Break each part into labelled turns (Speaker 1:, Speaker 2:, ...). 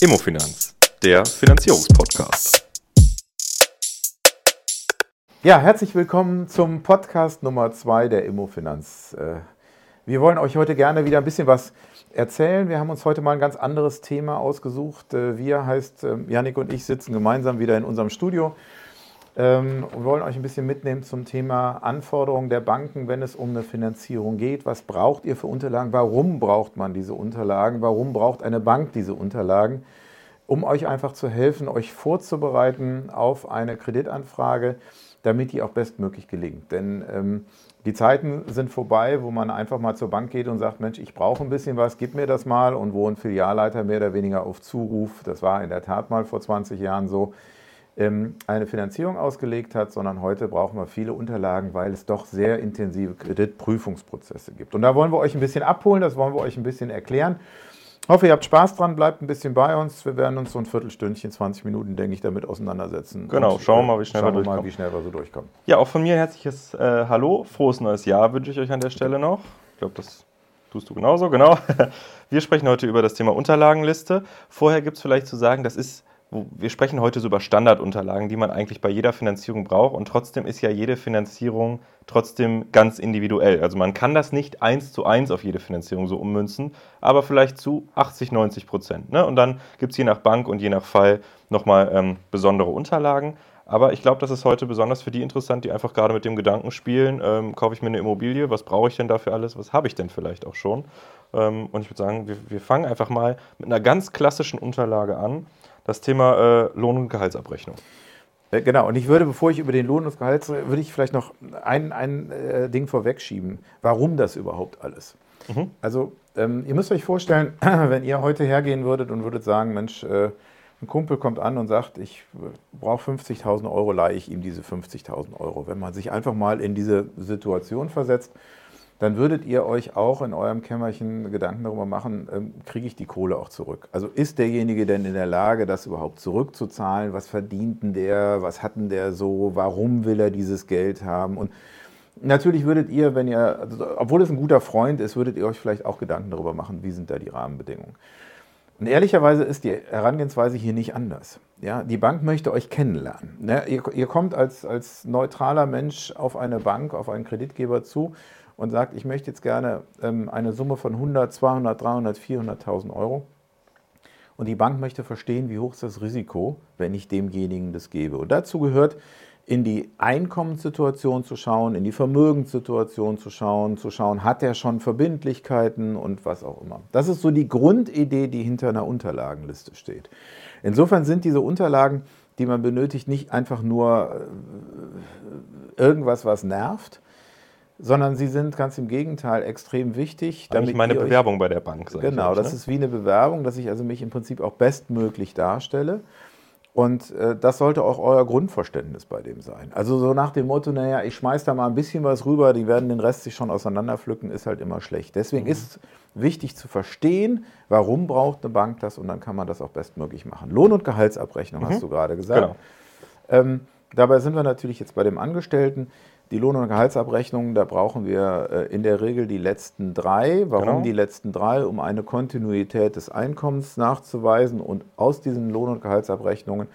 Speaker 1: Immofinanz, der Finanzierungspodcast.
Speaker 2: Ja, herzlich willkommen zum Podcast Nummer 2 der Immofinanz. Äh, wir wollen euch heute gerne wieder ein bisschen was erzählen. Wir haben uns heute mal ein ganz anderes Thema ausgesucht. Äh, wir heißt, Janik ähm, und ich sitzen gemeinsam wieder in unserem Studio ähm, und wollen euch ein bisschen mitnehmen zum Thema Anforderungen der Banken, wenn es um eine Finanzierung geht. Was braucht ihr für Unterlagen? Warum braucht man diese Unterlagen? Warum braucht eine Bank diese Unterlagen? Um euch einfach zu helfen, euch vorzubereiten auf eine Kreditanfrage, damit die auch bestmöglich gelingt. Denn ähm, die Zeiten sind vorbei, wo man einfach mal zur Bank geht und sagt, Mensch, ich brauche ein bisschen was, gib mir das mal. Und wo ein Filialleiter mehr oder weniger auf Zuruf, das war in der Tat mal vor 20 Jahren so, eine Finanzierung ausgelegt hat, sondern heute brauchen wir viele Unterlagen, weil es doch sehr intensive Kreditprüfungsprozesse gibt. Und da wollen wir euch ein bisschen abholen, das wollen wir euch ein bisschen erklären. Ich hoffe, ihr habt Spaß dran, bleibt ein bisschen bei uns. Wir werden uns so ein Viertelstündchen, 20 Minuten, denke ich, damit auseinandersetzen.
Speaker 1: Genau, schauen wir mal, wie schnell,
Speaker 2: wir, wir mal, wie schnell wir so durchkommen.
Speaker 1: Ja, auch von mir herzliches äh, Hallo, frohes neues Jahr wünsche ich euch an der Stelle noch. Ich glaube, das tust du genauso, genau. Wir sprechen heute über das Thema Unterlagenliste. Vorher gibt es vielleicht zu sagen, das ist wir sprechen heute so über Standardunterlagen, die man eigentlich bei jeder Finanzierung braucht und trotzdem ist ja jede Finanzierung trotzdem ganz individuell. Also man kann das nicht eins zu eins auf jede Finanzierung so ummünzen, aber vielleicht zu 80, 90 Prozent. Ne? Und dann gibt es je nach Bank und je nach Fall nochmal ähm, besondere Unterlagen. Aber ich glaube, das ist heute besonders für die interessant, die einfach gerade mit dem Gedanken spielen, ähm, kaufe ich mir eine Immobilie, was brauche ich denn dafür alles, was habe ich denn vielleicht auch schon. Ähm, und ich würde sagen, wir, wir fangen einfach mal mit einer ganz klassischen Unterlage an das Thema äh, Lohn- und Gehaltsabrechnung.
Speaker 2: Äh, genau, und ich würde, bevor ich über den Lohn und Gehalt, würde ich vielleicht noch ein, ein äh, Ding vorwegschieben. Warum das überhaupt alles? Mhm. Also, ähm, ihr müsst euch vorstellen, wenn ihr heute hergehen würdet und würdet sagen, Mensch, äh, ein Kumpel kommt an und sagt, ich brauche 50.000 Euro, leihe ich ihm diese 50.000 Euro. Wenn man sich einfach mal in diese Situation versetzt, dann würdet ihr euch auch in eurem Kämmerchen Gedanken darüber machen, ähm, kriege ich die Kohle auch zurück? Also ist derjenige denn in der Lage, das überhaupt zurückzuzahlen? Was verdient denn der? Was hat denn der so? Warum will er dieses Geld haben? Und natürlich würdet ihr, wenn ihr, also, obwohl es ein guter Freund ist, würdet ihr euch vielleicht auch Gedanken darüber machen, wie sind da die Rahmenbedingungen? Und ehrlicherweise ist die Herangehensweise hier nicht anders. Ja, die Bank möchte euch kennenlernen. Ja, ihr, ihr kommt als, als neutraler Mensch auf eine Bank, auf einen Kreditgeber zu und sagt, ich möchte jetzt gerne ähm, eine Summe von 100, 200, 300, 400.000 Euro. Und die Bank möchte verstehen, wie hoch ist das Risiko, wenn ich demjenigen das gebe. Und dazu gehört, in die Einkommenssituation zu schauen, in die Vermögenssituation zu schauen, zu schauen, hat er schon Verbindlichkeiten und was auch immer. Das ist so die Grundidee, die hinter einer Unterlagenliste steht. Insofern sind diese Unterlagen, die man benötigt, nicht einfach nur äh, irgendwas, was nerft, sondern sie sind ganz im Gegenteil extrem wichtig.
Speaker 1: Damit meine Bewerbung euch, bei der Bank.
Speaker 2: Genau, das ne? ist wie eine Bewerbung, dass ich also mich im Prinzip auch bestmöglich darstelle. Und äh, das sollte auch euer Grundverständnis bei dem sein. Also so nach dem Motto, naja, ich schmeiß da mal ein bisschen was rüber, die werden den Rest sich schon auseinanderpflücken, ist halt immer schlecht. Deswegen mhm. ist wichtig zu verstehen, warum braucht eine Bank das und dann kann man das auch bestmöglich machen. Lohn- und Gehaltsabrechnung mhm. hast du gerade gesagt. Genau. Ähm, dabei sind wir natürlich jetzt bei dem Angestellten. Die Lohn- und Gehaltsabrechnungen, da brauchen wir äh, in der Regel die letzten drei. Warum genau. die letzten drei? Um eine Kontinuität des Einkommens nachzuweisen. Und aus diesen Lohn- und Gehaltsabrechnungen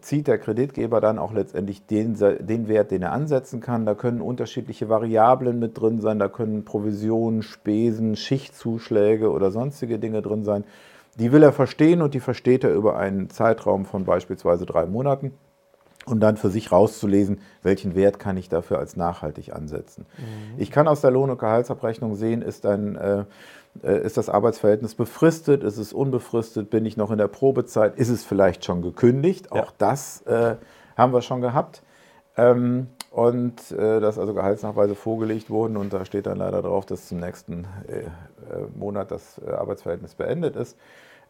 Speaker 2: zieht der Kreditgeber dann auch letztendlich den, den Wert, den er ansetzen kann. Da können unterschiedliche Variablen mit drin sein, da können Provisionen, Spesen, Schichtzuschläge oder sonstige Dinge drin sein. Die will er verstehen und die versteht er über einen Zeitraum von beispielsweise drei Monaten und dann für sich rauszulesen, welchen Wert kann ich dafür als nachhaltig ansetzen. Mhm. Ich kann aus der Lohn- und Gehaltsabrechnung sehen, ist, ein, äh, äh, ist das Arbeitsverhältnis befristet, ist es unbefristet, bin ich noch in der Probezeit, ist es vielleicht schon gekündigt, ja. auch das äh, haben wir schon gehabt. Ähm, und äh, dass also Gehaltsnachweise vorgelegt wurden und da steht dann leider drauf, dass zum nächsten äh, äh, Monat das Arbeitsverhältnis beendet ist.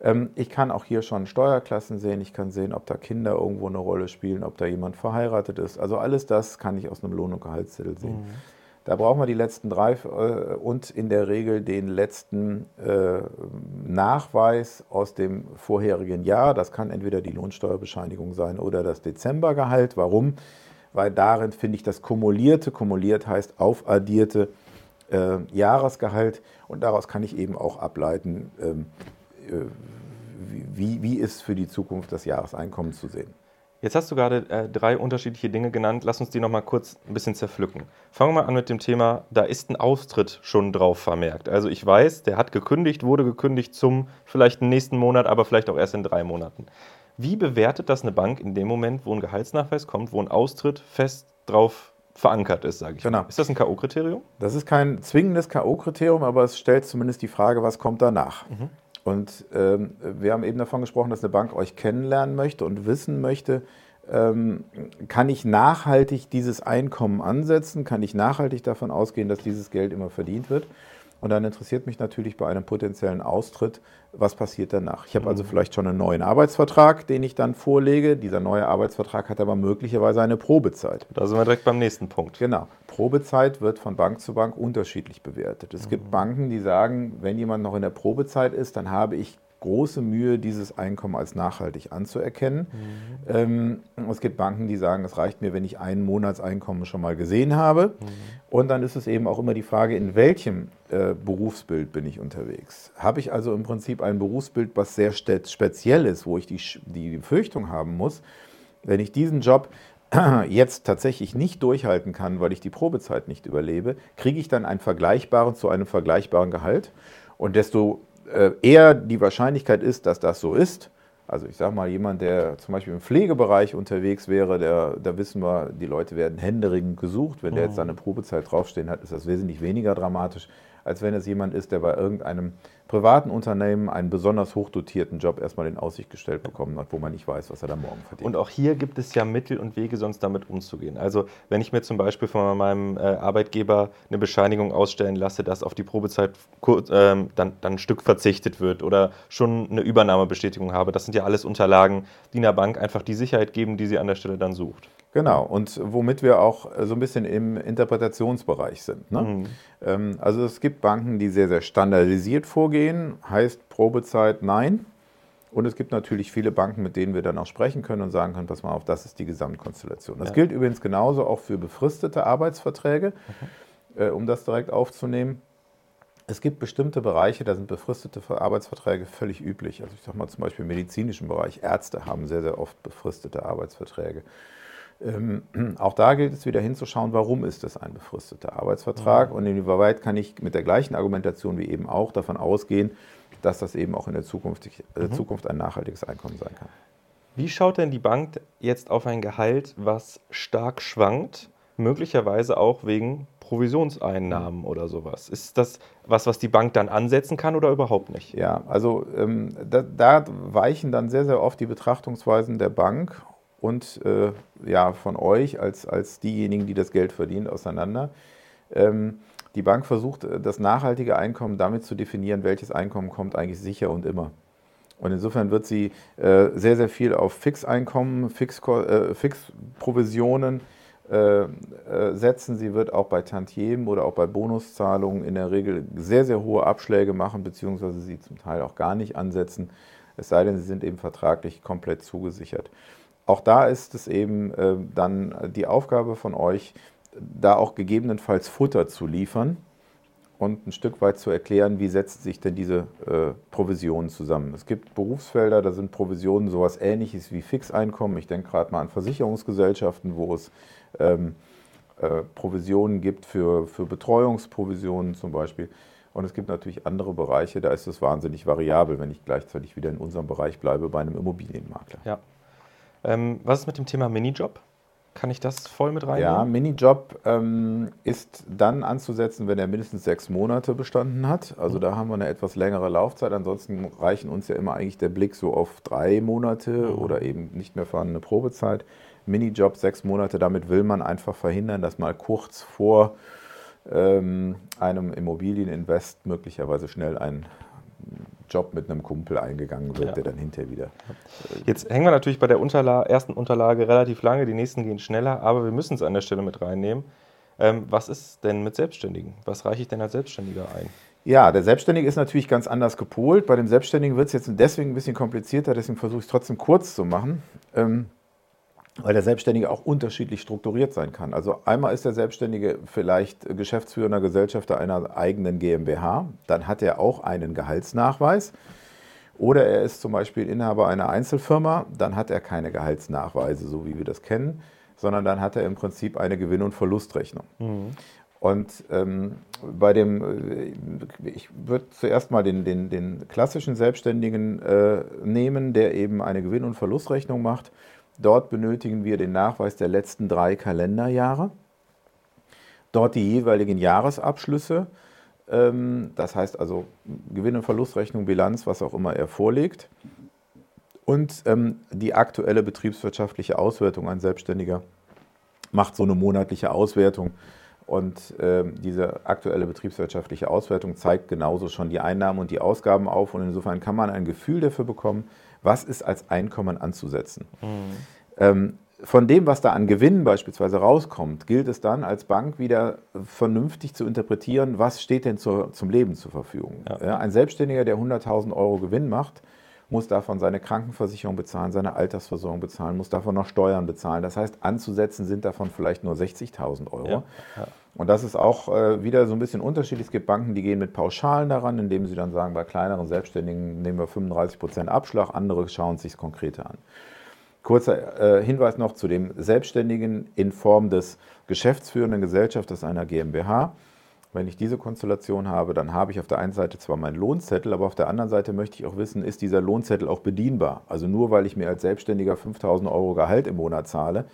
Speaker 2: Ähm, ich kann auch hier schon Steuerklassen sehen, ich kann sehen, ob da Kinder irgendwo eine Rolle spielen, ob da jemand verheiratet ist. Also alles das kann ich aus einem Lohn- und Gehaltszettel sehen. Mhm. Da brauchen wir die letzten drei äh, und in der Regel den letzten äh, Nachweis aus dem vorherigen Jahr. Das kann entweder die Lohnsteuerbescheinigung sein oder das Dezembergehalt. Warum? Weil darin finde ich das kumulierte, kumuliert heißt aufaddierte äh, Jahresgehalt und daraus kann ich eben auch ableiten, ähm, äh, wie, wie, wie ist für die Zukunft das Jahreseinkommen zu sehen.
Speaker 1: Jetzt hast du gerade äh, drei unterschiedliche Dinge genannt. Lass uns die nochmal kurz ein bisschen zerpflücken. Fangen wir mal an mit dem Thema, da ist ein Austritt schon drauf vermerkt. Also ich weiß, der hat gekündigt, wurde gekündigt zum vielleicht nächsten Monat, aber vielleicht auch erst in drei Monaten. Wie bewertet das eine Bank in dem Moment, wo ein Gehaltsnachweis kommt, wo ein Austritt fest drauf verankert ist, sage ich
Speaker 2: genau.
Speaker 1: mal. Ist das ein K.O.-Kriterium?
Speaker 2: Das ist kein zwingendes K.O.-Kriterium, aber es stellt zumindest die Frage, was kommt danach. Mhm. Und ähm, wir haben eben davon gesprochen, dass eine Bank euch kennenlernen möchte und wissen möchte, ähm, kann ich nachhaltig dieses Einkommen ansetzen, kann ich nachhaltig davon ausgehen, dass dieses Geld immer verdient wird. Und dann interessiert mich natürlich bei einem potenziellen Austritt, was passiert danach. Ich habe also mhm. vielleicht schon einen neuen Arbeitsvertrag, den ich dann vorlege. Dieser neue Arbeitsvertrag hat aber möglicherweise eine Probezeit.
Speaker 1: Da sind wir direkt beim nächsten Punkt.
Speaker 2: Genau. Probezeit wird von Bank zu Bank unterschiedlich bewertet. Es mhm. gibt Banken, die sagen, wenn jemand noch in der Probezeit ist, dann habe ich große Mühe, dieses Einkommen als nachhaltig anzuerkennen. Mhm. Ähm, es gibt Banken, die sagen, es reicht mir, wenn ich ein Monatseinkommen schon mal gesehen habe. Mhm. Und dann ist es eben auch immer die Frage, in welchem äh, Berufsbild bin ich unterwegs. Habe ich also im Prinzip ein Berufsbild, was sehr speziell ist, wo ich die, die Befürchtung haben muss, wenn ich diesen Job jetzt tatsächlich nicht durchhalten kann, weil ich die Probezeit nicht überlebe, kriege ich dann einen vergleichbaren zu einem vergleichbaren Gehalt. Und desto äh, eher die Wahrscheinlichkeit ist, dass das so ist. Also ich sage mal, jemand, der zum Beispiel im Pflegebereich unterwegs wäre, der, da wissen wir, die Leute werden händeringend gesucht. Wenn der jetzt da eine Probezeit draufstehen hat, ist das wesentlich weniger dramatisch, als wenn es jemand ist, der bei irgendeinem privaten Unternehmen einen besonders hochdotierten Job erstmal in Aussicht gestellt bekommen hat, wo man nicht weiß, was er da morgen verdient.
Speaker 1: Und auch hier gibt es ja Mittel und Wege, sonst damit umzugehen. Also wenn ich mir zum Beispiel von meinem äh, Arbeitgeber eine Bescheinigung ausstellen lasse, dass auf die Probezeit ähm, dann, dann ein Stück verzichtet wird oder schon eine Übernahmebestätigung habe, das sind ja alles Unterlagen, die einer Bank einfach die Sicherheit geben, die sie an der Stelle dann sucht.
Speaker 2: Genau, und womit wir auch so ein bisschen im Interpretationsbereich sind. Ne? Mhm. Ähm, also es gibt Banken, die sehr, sehr standardisiert vorgehen, heißt Probezeit nein. Und es gibt natürlich viele Banken, mit denen wir dann auch sprechen können und sagen können, pass mal auf, das ist die Gesamtkonstellation. Das ja. gilt übrigens genauso auch für befristete Arbeitsverträge, mhm. äh, um das direkt aufzunehmen. Es gibt bestimmte Bereiche, da sind befristete Arbeitsverträge völlig üblich. Also ich sage mal zum Beispiel im medizinischen Bereich. Ärzte haben sehr, sehr oft befristete Arbeitsverträge. Ähm, auch da gilt es wieder hinzuschauen, warum ist das ein befristeter Arbeitsvertrag mhm. und inwieweit kann ich mit der gleichen Argumentation wie eben auch davon ausgehen, dass das eben auch in der Zukunft, äh, mhm. Zukunft ein nachhaltiges Einkommen sein kann.
Speaker 1: Wie schaut denn die Bank jetzt auf ein Gehalt, was stark schwankt, möglicherweise auch wegen Provisionseinnahmen oder sowas? Ist das was, was die Bank dann ansetzen kann oder überhaupt nicht?
Speaker 2: Ja, also ähm, da, da weichen dann sehr, sehr oft die Betrachtungsweisen der Bank und äh, ja, von euch als, als diejenigen, die das Geld verdienen, auseinander. Ähm, die Bank versucht, äh, das nachhaltige Einkommen damit zu definieren, welches Einkommen kommt eigentlich sicher und immer. Und insofern wird sie äh, sehr, sehr viel auf Fixeinkommen, Fix, äh, Fixprovisionen äh, äh, setzen. Sie wird auch bei Tantiemen oder auch bei Bonuszahlungen in der Regel sehr, sehr hohe Abschläge machen, beziehungsweise sie zum Teil auch gar nicht ansetzen, es sei denn, sie sind eben vertraglich komplett zugesichert auch da ist es eben äh, dann die Aufgabe von euch, da auch gegebenenfalls Futter zu liefern und ein Stück weit zu erklären, wie setzen sich denn diese äh, Provisionen zusammen. Es gibt Berufsfelder, da sind Provisionen sowas ähnliches wie Fixeinkommen. Ich denke gerade mal an Versicherungsgesellschaften, wo es ähm, äh, Provisionen gibt für, für Betreuungsprovisionen zum Beispiel. Und es gibt natürlich andere Bereiche, da ist es wahnsinnig variabel, wenn ich gleichzeitig wieder in unserem Bereich bleibe bei einem Immobilienmakler.
Speaker 1: Ja. Ähm, was ist mit dem Thema Minijob? Kann ich das voll mit reinnehmen?
Speaker 2: Ja, Minijob ähm, ist dann anzusetzen, wenn er mindestens sechs Monate bestanden hat. Also mhm. da haben wir eine etwas längere Laufzeit. Ansonsten reichen uns ja immer eigentlich der Blick so auf drei Monate mhm. oder eben nicht mehr vorhandene Probezeit. Minijob sechs Monate, damit will man einfach verhindern, dass mal kurz vor ähm, einem Immobilieninvest möglicherweise schnell ein Job mit einem Kumpel eingegangen wird, ja. der dann hinterher wieder.
Speaker 1: Jetzt hängen wir natürlich bei der Unterla ersten Unterlage relativ lange, die nächsten gehen schneller, aber wir müssen es an der Stelle mit reinnehmen. Ähm, was ist denn mit Selbstständigen? Was reiche ich denn als Selbstständiger ein?
Speaker 2: Ja, der Selbstständige ist natürlich ganz anders gepolt. Bei dem Selbstständigen wird es jetzt deswegen ein bisschen komplizierter, deswegen versuche ich es trotzdem kurz zu machen. Ähm, weil der Selbstständige auch unterschiedlich strukturiert sein kann. Also einmal ist der Selbstständige vielleicht geschäftsführender Gesellschafter einer eigenen GmbH, dann hat er auch einen Gehaltsnachweis Oder er ist zum Beispiel Inhaber einer Einzelfirma, dann hat er keine Gehaltsnachweise, so wie wir das kennen, sondern dann hat er im Prinzip eine Gewinn- und Verlustrechnung. Mhm. Und ähm, bei dem, äh, ich würde zuerst mal den, den, den klassischen Selbstständigen äh, nehmen, der eben eine Gewinn- und Verlustrechnung macht. Dort benötigen wir den Nachweis der letzten drei Kalenderjahre. Dort die jeweiligen Jahresabschlüsse. Ähm, das heißt also Gewinn- und Verlustrechnung, Bilanz, was auch immer er vorlegt. Und ähm, die aktuelle betriebswirtschaftliche Auswertung. Ein Selbstständiger macht so eine monatliche Auswertung und äh, diese aktuelle betriebswirtschaftliche Auswertung zeigt genauso schon die Einnahmen und die Ausgaben auf. Und insofern kann man ein Gefühl dafür bekommen, was ist als Einkommen anzusetzen. Mhm. Ähm, von dem, was da an Gewinnen beispielsweise rauskommt, gilt es dann als Bank wieder vernünftig zu interpretieren, was steht denn zur, zum Leben zur Verfügung. Ja. Ja, ein Selbstständiger, der 100.000 Euro Gewinn macht, muss davon seine Krankenversicherung bezahlen, seine Altersversorgung bezahlen, muss davon noch Steuern bezahlen. Das heißt, anzusetzen sind davon vielleicht nur 60.000 Euro. Ja, ja. Und das ist auch äh, wieder so ein bisschen unterschiedlich. Es gibt Banken, die gehen mit Pauschalen daran, indem sie dann sagen, bei kleineren Selbstständigen nehmen wir 35 Prozent Abschlag, andere schauen sich es konkreter an. Kurzer äh, Hinweis noch zu dem Selbstständigen in Form des geschäftsführenden Gesellschafters einer GmbH. Wenn ich diese Konstellation habe, dann habe ich auf der einen Seite zwar meinen Lohnzettel, aber auf der anderen Seite möchte ich auch wissen, ist dieser Lohnzettel auch bedienbar? Also nur weil ich mir als Selbstständiger 5000 Euro Gehalt im Monat zahle,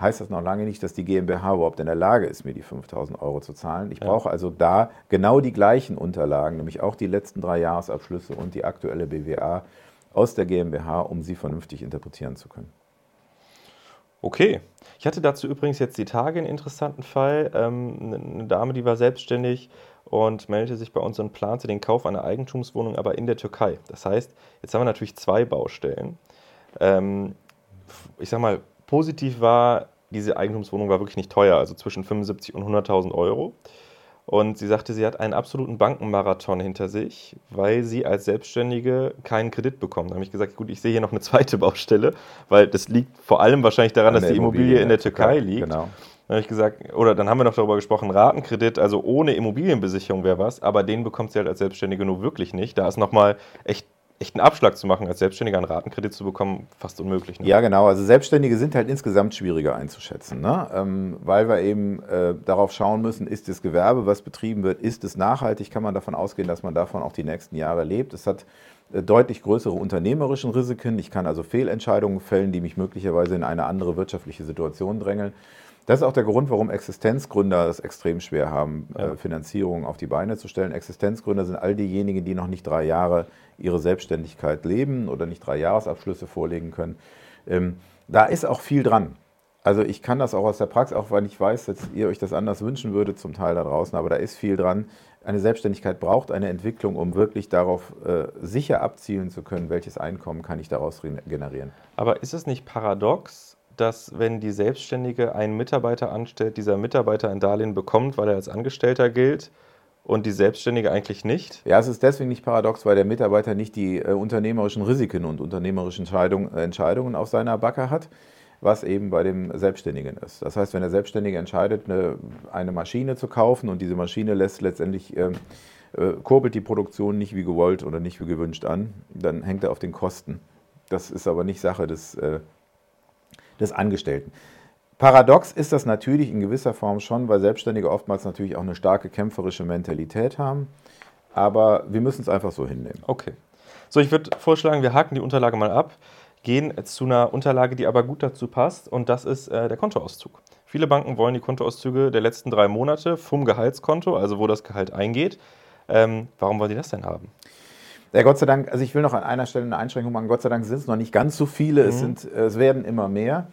Speaker 2: heißt das noch lange nicht, dass die GmbH überhaupt in der Lage ist, mir die 5000 Euro zu zahlen. Ich ja. brauche also da genau die gleichen Unterlagen, nämlich auch die letzten drei Jahresabschlüsse und die aktuelle BWA aus der GmbH, um sie vernünftig interpretieren zu können.
Speaker 1: Okay. Ich hatte dazu übrigens jetzt die Tage einen interessanten Fall. Ähm, eine Dame, die war selbstständig und meldete sich bei uns und plante den Kauf einer Eigentumswohnung, aber in der Türkei. Das heißt, jetzt haben wir natürlich zwei Baustellen. Ähm, ich sag mal, positiv war, diese Eigentumswohnung war wirklich nicht teuer, also zwischen 75 und 100.000 Euro. Und sie sagte, sie hat einen absoluten Bankenmarathon hinter sich, weil sie als Selbstständige keinen Kredit bekommt. Da habe ich gesagt, gut, ich sehe hier noch eine zweite Baustelle, weil das liegt vor allem wahrscheinlich daran, dass die Immobilie, Immobilie in der Türkei liegt. Genau. Dann habe ich gesagt, oder dann haben wir noch darüber gesprochen, Ratenkredit, also ohne Immobilienbesicherung wäre was, aber den bekommt sie halt als Selbstständige nur wirklich nicht. Da ist nochmal echt echt einen Abschlag zu machen, als Selbstständiger einen Ratenkredit zu bekommen, fast unmöglich.
Speaker 2: Ne? Ja, genau. Also Selbstständige sind halt insgesamt schwieriger einzuschätzen, ne? Ähm, weil wir eben äh, darauf schauen müssen, ist das Gewerbe, was betrieben wird, ist es nachhaltig, kann man davon ausgehen, dass man davon auch die nächsten Jahre lebt. Es hat äh, deutlich größere unternehmerischen Risiken. Ich kann also Fehlentscheidungen fällen, die mich möglicherweise in eine andere wirtschaftliche Situation drängeln. Das ist auch der Grund, warum Existenzgründer es extrem schwer haben, ja. äh, Finanzierungen auf die Beine zu stellen. Existenzgründer sind all diejenigen, die noch nicht drei Jahre ihre Selbstständigkeit leben oder nicht drei Jahresabschlüsse vorlegen können. Ähm, da ist auch viel dran. Also ich kann das auch aus der Praxis, auch weil ich weiß, dass ihr euch das anders wünschen würdet, zum Teil da draußen, aber da ist viel dran. Eine Selbstständigkeit braucht eine Entwicklung, um wirklich darauf äh, sicher abzielen zu können, welches Einkommen kann ich daraus generieren.
Speaker 1: Aber ist es nicht paradox, dass wenn die Selbstständige einen Mitarbeiter anstellt, dieser Mitarbeiter ein Darlehen bekommt, weil er als Angestellter gilt und die Selbstständige eigentlich nicht?
Speaker 2: Ja, es ist deswegen nicht paradox, weil der Mitarbeiter nicht die äh, unternehmerischen Risiken und unternehmerischen Entscheidung, äh, Entscheidungen auf seiner Backe hat, was eben bei dem Selbstständigen ist. Das heißt, wenn der Selbstständige entscheidet, eine, eine Maschine zu kaufen und diese Maschine lässt letztendlich ähm, äh, kurbelt die Produktion nicht wie gewollt oder nicht wie gewünscht an, dann hängt er auf den Kosten. Das ist aber nicht Sache des äh, des Angestellten. Paradox ist das natürlich in gewisser Form schon, weil Selbstständige oftmals natürlich auch eine starke kämpferische Mentalität haben. Aber wir müssen es einfach so hinnehmen.
Speaker 1: Okay. So, ich würde vorschlagen, wir haken die Unterlage mal ab, gehen zu einer Unterlage, die aber gut dazu passt, und das ist äh, der Kontoauszug. Viele Banken wollen die Kontoauszüge der letzten drei Monate vom Gehaltskonto, also wo das Gehalt eingeht. Ähm, warum wollen die das denn haben?
Speaker 2: Ja, Gott sei Dank, also ich will noch an einer Stelle eine Einschränkung machen. Gott sei Dank sind es noch nicht ganz so viele, mhm. es, sind, es werden immer mehr.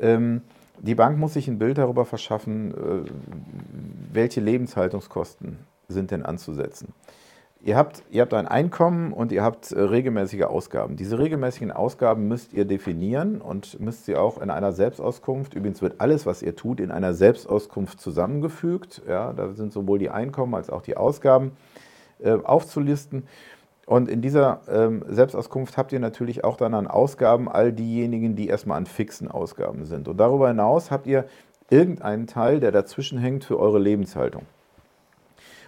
Speaker 2: Ähm, die Bank muss sich ein Bild darüber verschaffen, äh, welche Lebenshaltungskosten sind denn anzusetzen. Ihr habt, ihr habt ein Einkommen und ihr habt äh, regelmäßige Ausgaben. Diese regelmäßigen Ausgaben müsst ihr definieren und müsst sie auch in einer Selbstauskunft, übrigens wird alles, was ihr tut, in einer Selbstauskunft zusammengefügt. Ja, da sind sowohl die Einkommen als auch die Ausgaben äh, aufzulisten. Und in dieser ähm, Selbstauskunft habt ihr natürlich auch dann an Ausgaben all diejenigen, die erstmal an fixen Ausgaben sind. Und darüber hinaus habt ihr irgendeinen Teil, der dazwischen hängt für eure Lebenshaltung.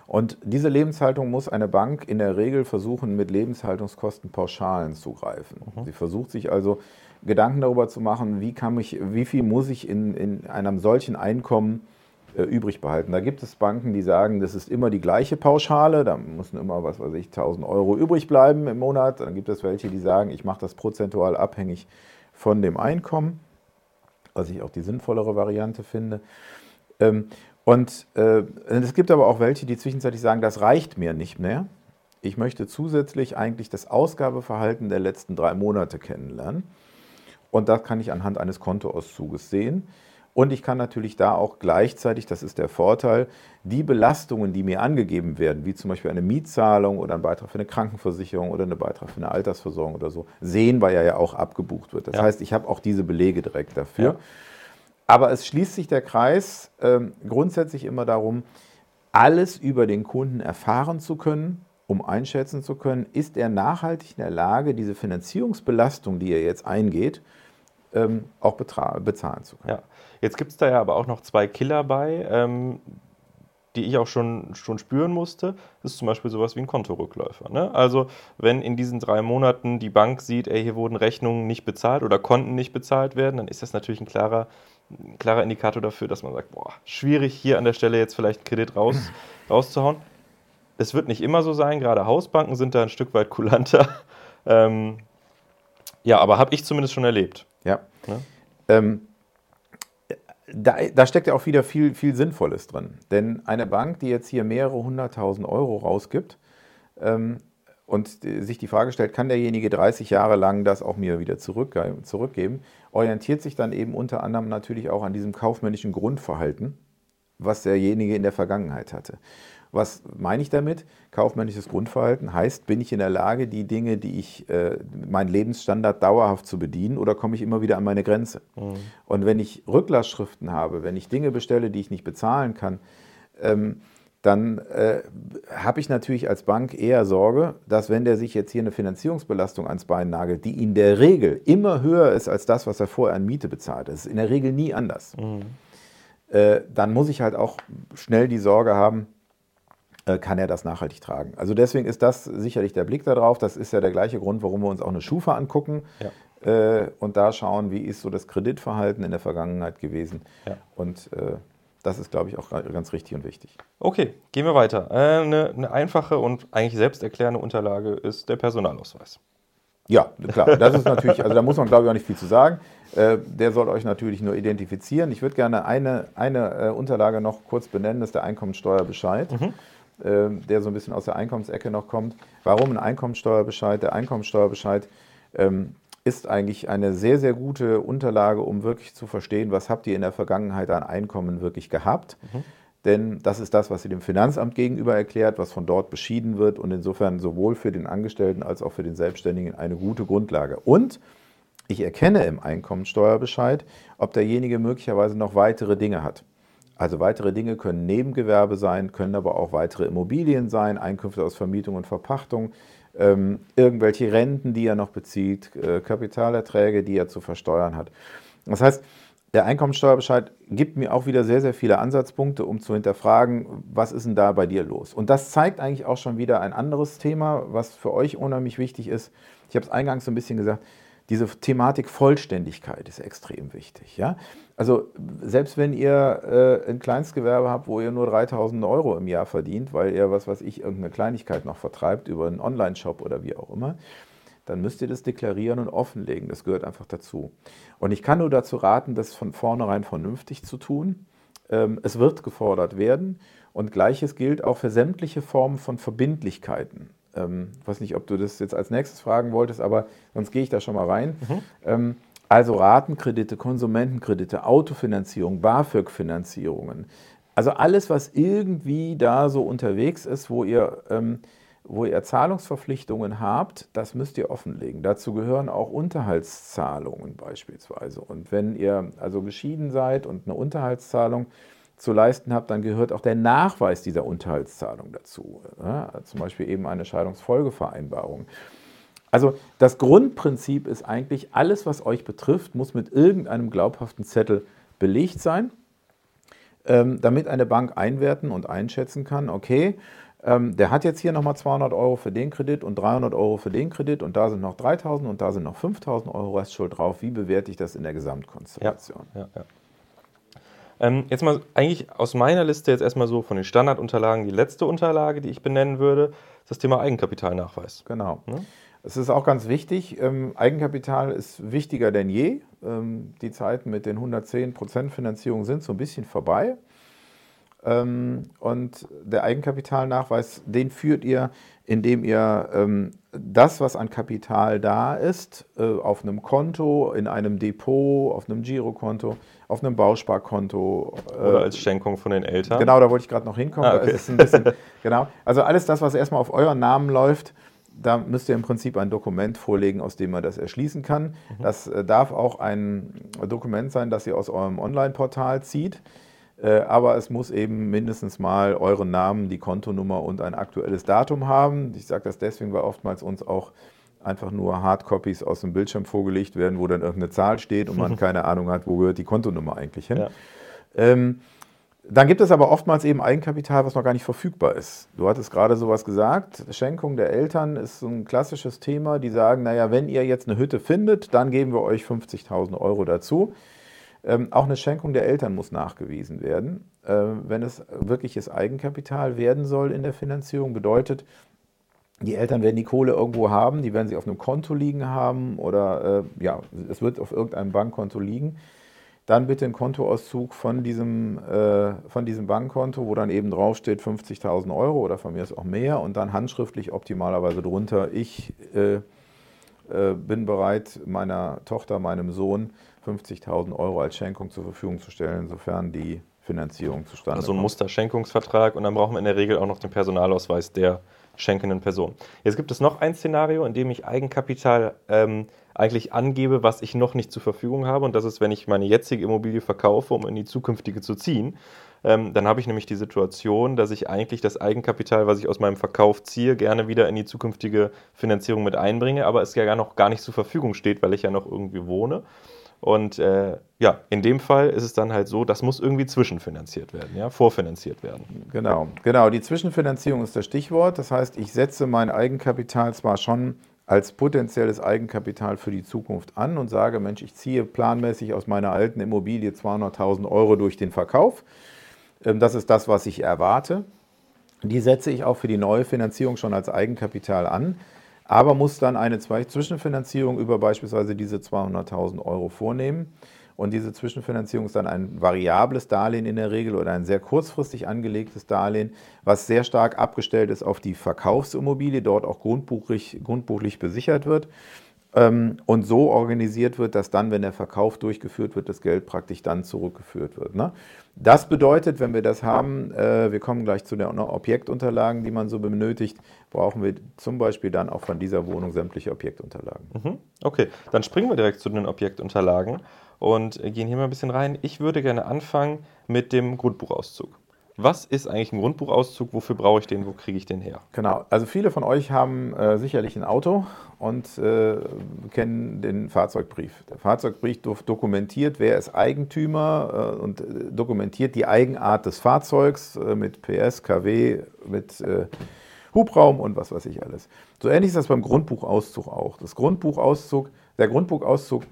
Speaker 2: Und diese Lebenshaltung muss eine Bank in der Regel versuchen, mit Lebenshaltungskostenpauschalen zu greifen. Mhm. Sie versucht sich also Gedanken darüber zu machen, wie, kann mich, wie viel muss ich in, in einem solchen Einkommen übrig behalten. Da gibt es Banken, die sagen, das ist immer die gleiche Pauschale, da müssen immer, was weiß ich, 1000 Euro übrig bleiben im Monat. Dann gibt es welche, die sagen, ich mache das prozentual abhängig von dem Einkommen, was ich auch die sinnvollere Variante finde. Ähm, und äh, es gibt aber auch welche, die zwischenzeitlich sagen, das reicht mir nicht mehr. Ich möchte zusätzlich eigentlich das Ausgabeverhalten der letzten drei Monate kennenlernen. Und das kann ich anhand eines Kontoauszuges sehen. Und ich kann natürlich da auch gleichzeitig, das ist der Vorteil, die Belastungen, die mir angegeben werden, wie zum Beispiel eine Mietzahlung oder ein Beitrag für eine Krankenversicherung oder ein Beitrag für eine Altersversorgung oder so, sehen, weil er ja auch abgebucht wird. Das ja. heißt, ich habe auch diese Belege direkt dafür. Ja. Aber es schließt sich der Kreis äh, grundsätzlich immer darum, alles über den Kunden erfahren zu können, um einschätzen zu können, ist er nachhaltig in der Lage, diese Finanzierungsbelastung, die er jetzt eingeht, ähm, auch bezahlen zu können.
Speaker 1: Ja. Jetzt gibt es da ja aber auch noch zwei Killer bei, ähm, die ich auch schon, schon spüren musste. Das ist zum Beispiel sowas wie ein Kontorückläufer. Ne? Also wenn in diesen drei Monaten die Bank sieht, ey, hier wurden Rechnungen nicht bezahlt oder Konten nicht bezahlt werden, dann ist das natürlich ein klarer, ein klarer Indikator dafür, dass man sagt, boah, schwierig hier an der Stelle jetzt vielleicht Kredit raus, rauszuhauen. Es wird nicht immer so sein, gerade Hausbanken sind da ein Stück weit kulanter. Ähm, ja, aber habe ich zumindest schon erlebt.
Speaker 2: Ja. Ne? Ähm, da, da, steckt ja auch wieder viel, viel Sinnvolles drin. Denn eine Bank, die jetzt hier mehrere hunderttausend Euro rausgibt ähm, und sich die Frage stellt, kann derjenige 30 Jahre lang das auch mir wieder zurück, zurückgeben, orientiert sich dann eben unter anderem natürlich auch an diesem kaufmännischen Grundverhalten, was derjenige in der Vergangenheit hatte. Was meine ich damit? Kaufmännisches Grundverhalten heißt, bin ich in der Lage, die Dinge, die ich, äh, meinen Lebensstandard dauerhaft zu bedienen oder komme ich immer wieder an meine Grenze? Mhm. Und wenn ich Rücklassschriften habe, wenn ich Dinge bestelle, die ich nicht bezahlen kann, ähm, dann äh, habe ich natürlich als Bank eher Sorge, dass wenn der sich jetzt hier eine Finanzierungsbelastung ans Bein nagelt, die in der Regel immer höher ist als das, was er vorher an Miete bezahlt, das ist in der Regel nie anders, mhm. äh, dann muss ich halt auch schnell die Sorge haben, kann er das nachhaltig tragen. Also deswegen ist das sicherlich der Blick darauf. Das ist ja der gleiche Grund, warum wir uns auch eine Schufa angucken ja. äh, und da schauen, wie ist so das Kreditverhalten in der Vergangenheit gewesen. Ja. Und äh, das ist, glaube ich, auch ganz richtig und wichtig.
Speaker 1: Okay, gehen wir weiter. Äh, eine, eine einfache und eigentlich selbsterklärende Unterlage ist der Personalausweis.
Speaker 2: Ja, klar. Das ist natürlich, also da muss man, glaube ich, auch nicht viel zu sagen. Äh, der soll euch natürlich nur identifizieren. Ich würde gerne eine, eine äh, Unterlage noch kurz benennen, das ist der Einkommensteuerbescheid. Mhm. Ähm, der so ein bisschen aus der Einkommensecke noch kommt. Warum ein Einkommensteuerbescheid? Der Einkommensteuerbescheid ähm, ist eigentlich eine sehr, sehr gute Unterlage, um wirklich zu verstehen, was habt ihr in der Vergangenheit an Einkommen wirklich gehabt. Mhm. Denn das ist das, was ihr dem Finanzamt gegenüber erklärt, was von dort beschieden wird und insofern sowohl für den Angestellten als auch für den Selbstständigen eine gute Grundlage. Und ich erkenne im Einkommensteuerbescheid, ob derjenige möglicherweise noch weitere Dinge hat. Also weitere Dinge können Nebengewerbe sein, können aber auch weitere Immobilien sein, Einkünfte aus Vermietung und Verpachtung, ähm, irgendwelche Renten, die er noch bezieht, äh, Kapitalerträge, die er zu versteuern hat. Das heißt, der Einkommensteuerbescheid gibt mir auch wieder sehr, sehr viele Ansatzpunkte, um zu hinterfragen, was ist denn da bei dir los? Und das zeigt eigentlich auch schon wieder ein anderes Thema, was für euch unheimlich wichtig ist. Ich habe es eingangs so ein bisschen gesagt, diese Thematik Vollständigkeit ist extrem wichtig. Ja? Also selbst wenn ihr äh, ein Kleinstgewerbe habt, wo ihr nur 3000 Euro im Jahr verdient, weil ihr, was weiß ich, irgendeine Kleinigkeit noch vertreibt über einen Online-Shop oder wie auch immer, dann müsst ihr das deklarieren und offenlegen. Das gehört einfach dazu. Und ich kann nur dazu raten, das von vornherein vernünftig zu tun. Ähm, es wird gefordert werden. Und gleiches gilt auch für sämtliche Formen von Verbindlichkeiten. Ähm, ich weiß nicht, ob du das jetzt als nächstes fragen wolltest, aber sonst gehe ich da schon mal rein. Mhm. Ähm, also Ratenkredite, Konsumentenkredite, Autofinanzierung, BAföG-Finanzierungen. Also alles, was irgendwie da so unterwegs ist, wo ihr, ähm, wo ihr Zahlungsverpflichtungen habt, das müsst ihr offenlegen. Dazu gehören auch Unterhaltszahlungen beispielsweise. Und wenn ihr also geschieden seid und eine Unterhaltszahlung zu leisten habt, dann gehört auch der Nachweis dieser Unterhaltszahlung dazu. Ja, zum Beispiel eben eine Scheidungsfolgevereinbarung. Also das Grundprinzip ist eigentlich, alles, was euch betrifft, muss mit irgendeinem glaubhaften Zettel belegt sein. ähm, damit eine Bank einwerten und einschätzen kann, okay, ähm, der hat jetzt hier nochmal 200 Euro für den Kredit und 300 Euro für den Kredit und da sind noch 3000 und da sind noch 5000 Euro Restschuld drauf. Wie bewerte ich das in der Gesamtkonstellation?
Speaker 1: Ja, ja, ja. Ähm, jetzt mal eigentlich aus meiner Liste jetzt erstmal so von den Standardunterlagen die letzte Unterlage, die ich benennen würde, ist das Thema Eigenkapitalnachweis.
Speaker 2: Genau. Ne? Es ist auch ganz wichtig, ähm, Eigenkapital ist wichtiger denn je. Ähm, die Zeiten mit den 110% Finanzierung sind so ein bisschen vorbei. Ähm, und der Eigenkapitalnachweis, den führt ihr, indem ihr ähm, das, was an Kapital da ist, äh, auf einem Konto, in einem Depot, auf einem Girokonto, auf einem Bausparkonto.
Speaker 1: Äh, Oder als Schenkung von den Eltern.
Speaker 2: Genau, da wollte ich gerade noch hinkommen. Ah, okay. bisschen, genau. Also alles das, was erstmal auf euren Namen läuft, da müsst ihr im Prinzip ein Dokument vorlegen, aus dem man das erschließen kann. Mhm. Das äh, darf auch ein Dokument sein, das ihr aus eurem Online-Portal zieht. Äh, aber es muss eben mindestens mal euren Namen, die Kontonummer und ein aktuelles Datum haben. Ich sage das deswegen, weil oftmals uns auch einfach nur Hardcopies aus dem Bildschirm vorgelegt werden, wo dann irgendeine Zahl steht und man keine Ahnung hat, wo gehört die Kontonummer eigentlich hin. Ja. Ähm, dann gibt es aber oftmals eben Eigenkapital, was noch gar nicht verfügbar ist. Du hattest gerade sowas gesagt. Schenkung der Eltern ist so ein klassisches Thema. Die sagen, naja, wenn ihr jetzt eine Hütte findet, dann geben wir euch 50.000 Euro dazu. Ähm, auch eine Schenkung der Eltern muss nachgewiesen werden. Äh, wenn es wirkliches Eigenkapital werden soll in der Finanzierung, bedeutet, die Eltern werden die Kohle irgendwo haben, die werden sie auf einem Konto liegen haben oder äh, ja, es wird auf irgendeinem Bankkonto liegen. Dann bitte ein Kontoauszug von diesem, äh, von diesem Bankkonto, wo dann eben draufsteht 50.000 Euro oder von mir ist auch mehr und dann handschriftlich optimalerweise drunter, ich äh, bin bereit, meiner Tochter, meinem Sohn 50.000 Euro als Schenkung zur Verfügung zu stellen, sofern die Finanzierung zustande
Speaker 1: kommt. Also ein Musterschenkungsvertrag und dann brauchen wir in der Regel auch noch den Personalausweis der schenkenden Person. Jetzt gibt es noch ein Szenario, in dem ich Eigenkapital ähm, eigentlich angebe, was ich noch nicht zur Verfügung habe. Und das ist, wenn ich meine jetzige Immobilie verkaufe, um in die zukünftige zu ziehen. Ähm, dann habe ich nämlich die Situation, dass ich eigentlich das Eigenkapital, was ich aus meinem Verkauf ziehe, gerne wieder in die zukünftige Finanzierung mit einbringe, aber es ja noch gar nicht zur Verfügung steht, weil ich ja noch irgendwie wohne. Und äh, ja, in dem Fall ist es dann halt so, das muss irgendwie zwischenfinanziert werden, ja, vorfinanziert werden.
Speaker 2: Genau, genau. Die Zwischenfinanzierung ist das Stichwort. Das heißt, ich setze mein Eigenkapital zwar schon als potenzielles Eigenkapital für die Zukunft an und sage, Mensch, ich ziehe planmäßig aus meiner alten Immobilie 200.000 Euro durch den Verkauf. Ähm, das ist das, was ich erwarte. Die setze ich auch für die neue Finanzierung schon als Eigenkapital an aber muss dann eine Zwischenfinanzierung über beispielsweise diese 200.000 Euro vornehmen. Und diese Zwischenfinanzierung ist dann ein variables Darlehen in der Regel oder ein sehr kurzfristig angelegtes Darlehen, was sehr stark abgestellt ist auf die Verkaufsimmobilie, dort auch grundbuchlich, grundbuchlich besichert wird ähm, und so organisiert wird, dass dann, wenn der Verkauf durchgeführt wird, das Geld praktisch dann zurückgeführt wird. Ne? Das bedeutet, wenn wir das haben, äh, wir kommen gleich zu den Objektunterlagen, die man so benötigt, brauchen wir zum Beispiel dann auch von dieser Wohnung sämtliche Objektunterlagen.
Speaker 1: Mhm. Okay, dann springen wir direkt zu den Objektunterlagen und gehen hier mal ein bisschen rein. Ich würde gerne anfangen mit dem Grundbuchauszug. Was ist eigentlich ein Grundbuchauszug? Wofür brauche ich den? Wo kriege ich den her?
Speaker 2: Genau, also viele von euch haben äh, sicherlich ein Auto und äh, kennen den Fahrzeugbrief. Der Fahrzeugbrief dokumentiert, wer ist Eigentümer äh, und äh, dokumentiert die Eigenart des Fahrzeugs äh, mit PS, KW, mit äh, Hubraum und was weiß ich alles. So ähnlich ist das beim Grundbuchauszug auch. Das Grundbuchauszug, der Grundbuchauszug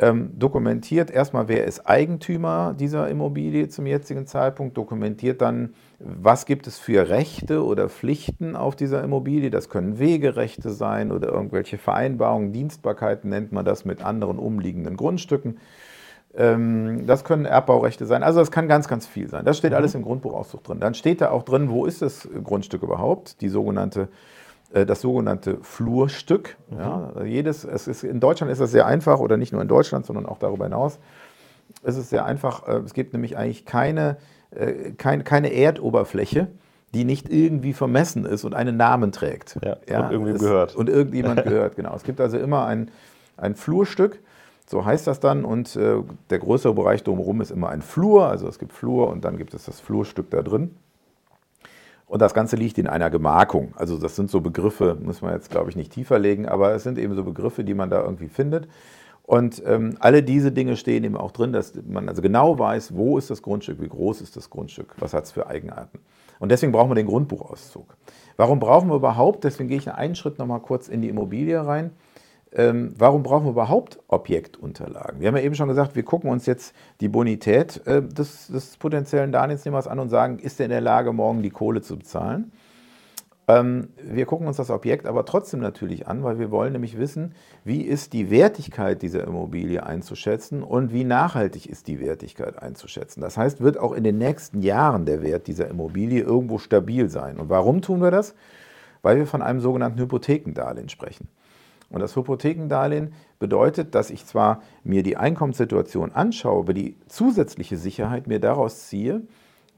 Speaker 2: ähm, dokumentiert erstmal, wer ist Eigentümer dieser Immobilie zum jetzigen Zeitpunkt, dokumentiert dann, was gibt es für Rechte oder Pflichten auf dieser Immobilie. Das können Wegerechte sein oder irgendwelche Vereinbarungen, Dienstbarkeiten nennt man das mit anderen umliegenden Grundstücken. Ähm, das können Erbbaurechte sein. Also das kann ganz, ganz viel sein. Das steht mhm. alles im Grundbuchauszug drin. Dann steht da auch drin, wo ist das Grundstück überhaupt, die sogenannte äh, das sogenannte Flurstück. Mhm. Ja, jedes, es ist, in Deutschland ist das sehr einfach, oder nicht nur in Deutschland, sondern auch darüber hinaus. Es ist sehr einfach. Äh, es gibt nämlich eigentlich keine, äh, kein, keine Erdoberfläche, die nicht irgendwie vermessen ist und einen Namen trägt.
Speaker 1: Ja, ja und irgendwie gehört.
Speaker 2: Und irgendjemand gehört, genau. Es gibt also immer ein, ein Flurstück, so heißt das dann, und äh, der größere Bereich drumherum ist immer ein Flur. Also es gibt Flur und dann gibt es das Flurstück da drin. Und das Ganze liegt in einer Gemarkung. Also das sind so Begriffe, muss man jetzt, glaube ich, nicht tiefer legen, aber es sind eben so Begriffe, die man da irgendwie findet. Und ähm, alle diese Dinge stehen eben auch drin, dass man also genau weiß, wo ist das Grundstück, wie groß ist das Grundstück, was hat es für Eigenarten. Und deswegen brauchen wir den Grundbuchauszug. Warum brauchen wir überhaupt, deswegen gehe ich einen Schritt nochmal kurz in die Immobilie rein, ähm, warum brauchen wir überhaupt Objektunterlagen? Wir haben ja eben schon gesagt, wir gucken uns jetzt die Bonität äh, des, des potenziellen Darlehensnehmers an und sagen, ist er in der Lage, morgen die Kohle zu bezahlen? Ähm, wir gucken uns das Objekt aber trotzdem natürlich an, weil wir wollen nämlich wissen, wie ist die Wertigkeit dieser Immobilie einzuschätzen und wie nachhaltig ist die Wertigkeit einzuschätzen. Das heißt, wird auch in den nächsten Jahren der Wert dieser Immobilie irgendwo stabil sein. Und warum tun wir das? Weil wir von einem sogenannten Hypothekendarlehen sprechen. Und das Hypothekendarlehen bedeutet, dass ich zwar mir die Einkommenssituation anschaue, aber die zusätzliche Sicherheit mir daraus ziehe,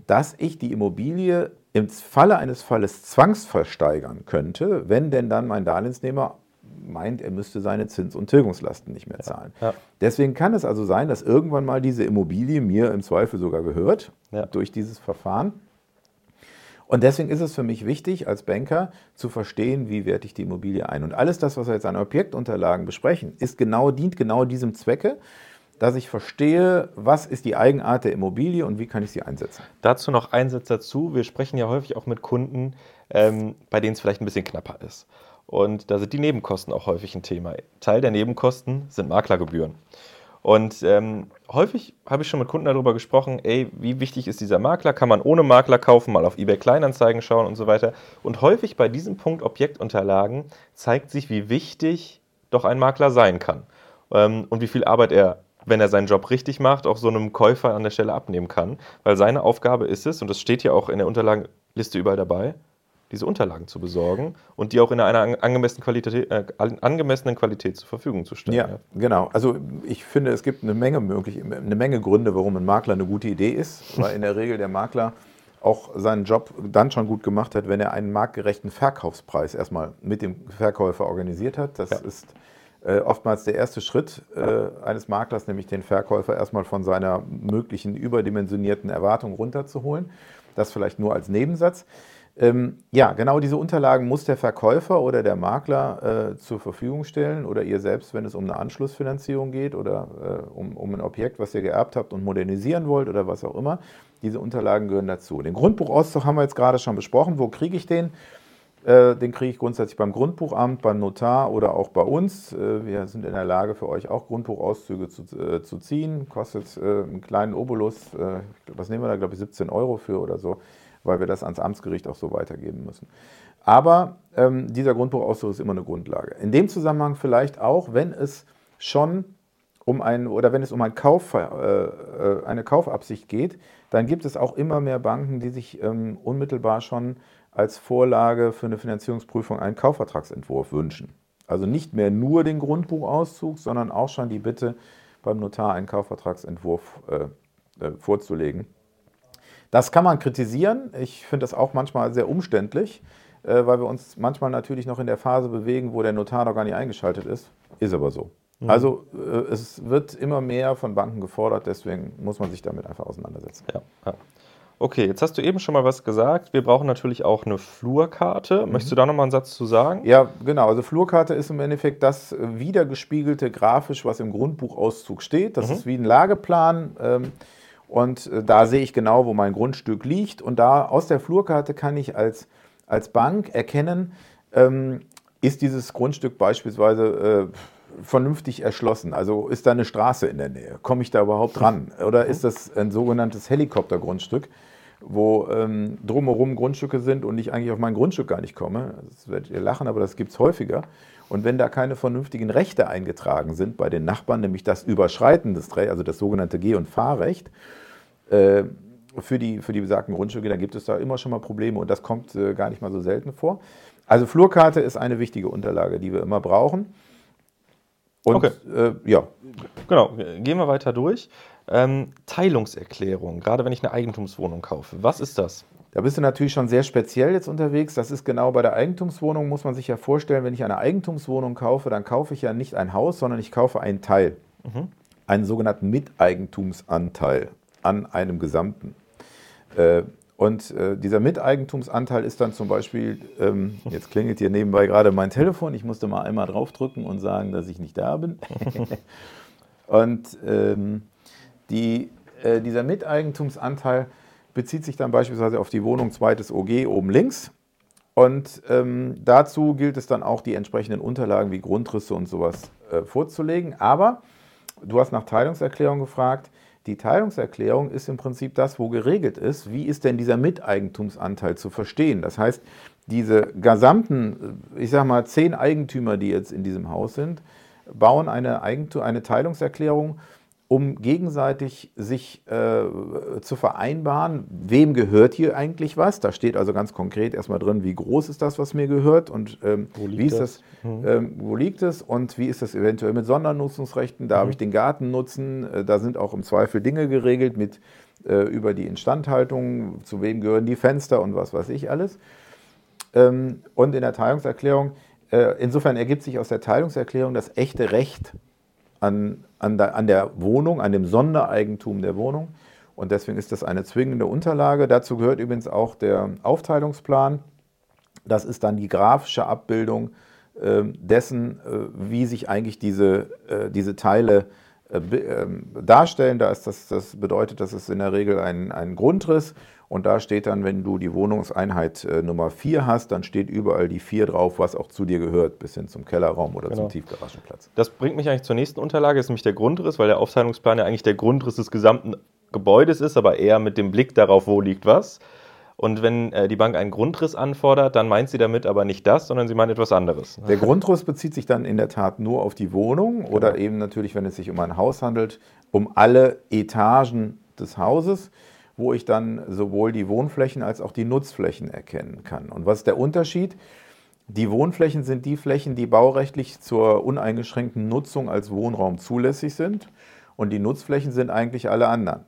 Speaker 2: dass ich die Immobilie im Falle eines Falles zwangsversteigern könnte, wenn denn dann mein Darlehensnehmer meint, er müsste seine Zins- und Tilgungslasten nicht mehr zahlen. Ja, ja. Deswegen kann es also sein, dass irgendwann mal diese Immobilie mir im Zweifel sogar gehört ja. durch dieses Verfahren. Und deswegen ist es für mich wichtig, als Banker zu verstehen, wie werte ich die Immobilie ein. Und alles das, was wir jetzt an Objektunterlagen besprechen, ist genau, dient genau diesem Zwecke dass ich verstehe, was ist die Eigenart der Immobilie und wie kann ich sie einsetzen.
Speaker 1: Dazu noch ein Satz dazu. Wir sprechen ja häufig auch mit Kunden, ähm, bei denen es vielleicht ein bisschen knapper ist. Und da sind die Nebenkosten auch häufig ein Thema. Teil der Nebenkosten sind Maklergebühren. Und ähm, häufig habe ich schon mit Kunden darüber gesprochen, ey, wie wichtig ist dieser Makler? Kann man ohne Makler kaufen, mal auf eBay Kleinanzeigen schauen und so weiter. Und häufig bei diesem Punkt Objektunterlagen zeigt sich, wie wichtig doch ein Makler sein kann ähm, und wie viel Arbeit er wenn er seinen Job richtig macht, auch so einem Käufer an der Stelle abnehmen kann. Weil seine Aufgabe ist es, und das steht ja auch in der Unterlagenliste überall dabei, diese Unterlagen zu besorgen und die auch in einer angemessenen Qualität, äh, angemessenen Qualität zur Verfügung zu stellen.
Speaker 2: Ja, ja, genau. Also ich finde, es gibt eine Menge, möglich, eine Menge Gründe, warum ein Makler eine gute Idee ist, weil in der Regel der Makler auch seinen Job dann schon gut gemacht hat, wenn er einen marktgerechten Verkaufspreis erstmal mit dem Verkäufer organisiert hat. Das ja. ist äh, oftmals der erste Schritt äh, eines Maklers, nämlich den Verkäufer erstmal von seiner möglichen überdimensionierten Erwartung runterzuholen. Das vielleicht nur als Nebensatz. Ähm, ja, genau diese Unterlagen muss der Verkäufer oder der Makler äh, zur Verfügung stellen oder ihr selbst, wenn es um eine Anschlussfinanzierung geht oder äh, um, um ein Objekt, was ihr geerbt habt und modernisieren wollt oder was auch immer. Diese Unterlagen gehören dazu. Den Grundbuchauszug haben wir jetzt gerade schon besprochen. Wo kriege ich den? Äh, den kriege ich grundsätzlich beim Grundbuchamt, beim Notar oder auch bei uns. Äh, wir sind in der Lage, für euch auch Grundbuchauszüge zu, äh, zu ziehen. Kostet einen kleinen Obolus, was nehmen wir da, glaube ich, 17 Euro für oder so, weil wir das ans Amtsgericht auch so weitergeben müssen. Aber ähm, dieser Grundbuchauszug ist immer eine Grundlage. In dem Zusammenhang vielleicht auch, wenn es schon um ein oder wenn es um ein Kauf, äh, eine Kaufabsicht geht, dann gibt es auch immer mehr Banken, die sich ähm, unmittelbar schon als Vorlage für eine Finanzierungsprüfung einen Kaufvertragsentwurf wünschen. Also nicht mehr nur den Grundbuchauszug, sondern auch schon die Bitte beim Notar einen Kaufvertragsentwurf äh, äh, vorzulegen. Das kann man kritisieren. Ich finde das auch manchmal sehr umständlich, äh, weil wir uns manchmal natürlich noch in der Phase bewegen, wo der Notar noch gar nicht eingeschaltet ist. Ist aber so. Mhm. Also äh, es wird immer mehr von Banken gefordert, deswegen muss man sich damit einfach auseinandersetzen.
Speaker 1: Ja, ja. Okay, jetzt hast du eben schon mal was gesagt. Wir brauchen natürlich auch eine Flurkarte. Mhm. Möchtest du da nochmal einen Satz zu sagen?
Speaker 2: Ja, genau. Also Flurkarte ist im Endeffekt das wiedergespiegelte grafisch, was im Grundbuchauszug steht. Das mhm. ist wie ein Lageplan. Ähm, und äh, da sehe ich genau, wo mein Grundstück liegt. Und da aus der Flurkarte kann ich als, als Bank erkennen, ähm, ist dieses Grundstück beispielsweise äh, vernünftig erschlossen? Also ist da eine Straße in der Nähe? Komme ich da überhaupt ran? Oder ist das ein sogenanntes Helikoptergrundstück? Wo ähm, drumherum Grundstücke sind und ich eigentlich auf mein Grundstück gar nicht komme. Das werdet ihr lachen, aber das gibt es häufiger. Und wenn da keine vernünftigen Rechte eingetragen sind bei den Nachbarn, nämlich das Überschreiten des Rechts, also das sogenannte Geh- und Fahrrecht, äh, für, die, für die besagten Grundstücke, dann gibt es da immer schon mal Probleme und das kommt äh, gar nicht mal so selten vor. Also Flurkarte ist eine wichtige Unterlage, die wir immer brauchen.
Speaker 1: Und okay. äh, ja. Genau, gehen wir weiter durch. Ähm, Teilungserklärung, gerade wenn ich eine Eigentumswohnung kaufe. Was ist das?
Speaker 2: Da bist du natürlich schon sehr speziell jetzt unterwegs. Das ist genau bei der Eigentumswohnung, muss man sich ja vorstellen, wenn ich eine Eigentumswohnung kaufe, dann kaufe ich ja nicht ein Haus, sondern ich kaufe einen Teil. Mhm. Einen sogenannten Miteigentumsanteil an einem Gesamten. Äh, Und äh, dieser Miteigentumsanteil ist dann zum Beispiel, ähm, jetzt klingelt hier nebenbei gerade mein Telefon, ich musste mal einmal draufdrücken und sagen, dass ich nicht da bin. und ähm, die, äh, dieser Miteigentumsanteil bezieht sich dann beispielsweise auf die Wohnung zweites OG oben links. Und ähm, dazu gilt es dann auch, die entsprechenden Unterlagen wie Grundrisse und sowas äh, vorzulegen. Aber du hast nach Teilungserklärung gefragt. Die Teilungserklärung ist im Prinzip das, wo geregelt ist, wie ist denn dieser Miteigentumsanteil zu verstehen. Das heißt, diese gesamten, ich sag mal, zehn Eigentümer, die jetzt in diesem Haus sind, bauen eine, Eigentum, eine Teilungserklärung um gegenseitig sich äh, zu vereinbaren, wem gehört hier eigentlich was. Da steht also ganz konkret erstmal drin, wie groß ist das, was mir gehört und ähm, wie ist das, das mhm. ähm, wo liegt es und wie ist das eventuell mit Sondernutzungsrechten. Darf mhm. ich den Garten nutzen? Äh, da sind auch im Zweifel Dinge geregelt mit äh, über die Instandhaltung, zu wem gehören die Fenster und was weiß ich alles. Ähm, und in der Teilungserklärung, äh, insofern ergibt sich aus der Teilungserklärung das echte Recht an, an, der, an der Wohnung, an dem Sondereigentum der Wohnung. Und deswegen ist das eine zwingende Unterlage. Dazu gehört übrigens auch der Aufteilungsplan. Das ist dann die grafische Abbildung äh, dessen, äh, wie sich eigentlich diese, äh, diese Teile äh, ähm, darstellen. Da ist das, das bedeutet, dass es in der Regel ein, ein Grundriss und da steht dann, wenn du die Wohnungseinheit äh, Nummer 4 hast, dann steht überall die 4 drauf, was auch zu dir gehört, bis hin zum Kellerraum oder genau. zum Tiefgaragenplatz.
Speaker 1: Das bringt mich eigentlich zur nächsten Unterlage, das ist nämlich der Grundriss, weil der Aufteilungsplan ja eigentlich der Grundriss des gesamten Gebäudes ist, aber eher mit dem Blick darauf, wo liegt was. Und wenn äh, die Bank einen Grundriss anfordert, dann meint sie damit aber nicht das, sondern sie meint etwas anderes.
Speaker 2: Der Grundriss bezieht sich dann in der Tat nur auf die Wohnung genau. oder eben natürlich, wenn es sich um ein Haus handelt, um alle Etagen des Hauses wo ich dann sowohl die Wohnflächen als auch die Nutzflächen erkennen kann. Und was ist der Unterschied? Die Wohnflächen sind die Flächen, die baurechtlich zur uneingeschränkten Nutzung als Wohnraum zulässig sind. Und die Nutzflächen sind eigentlich alle anderen.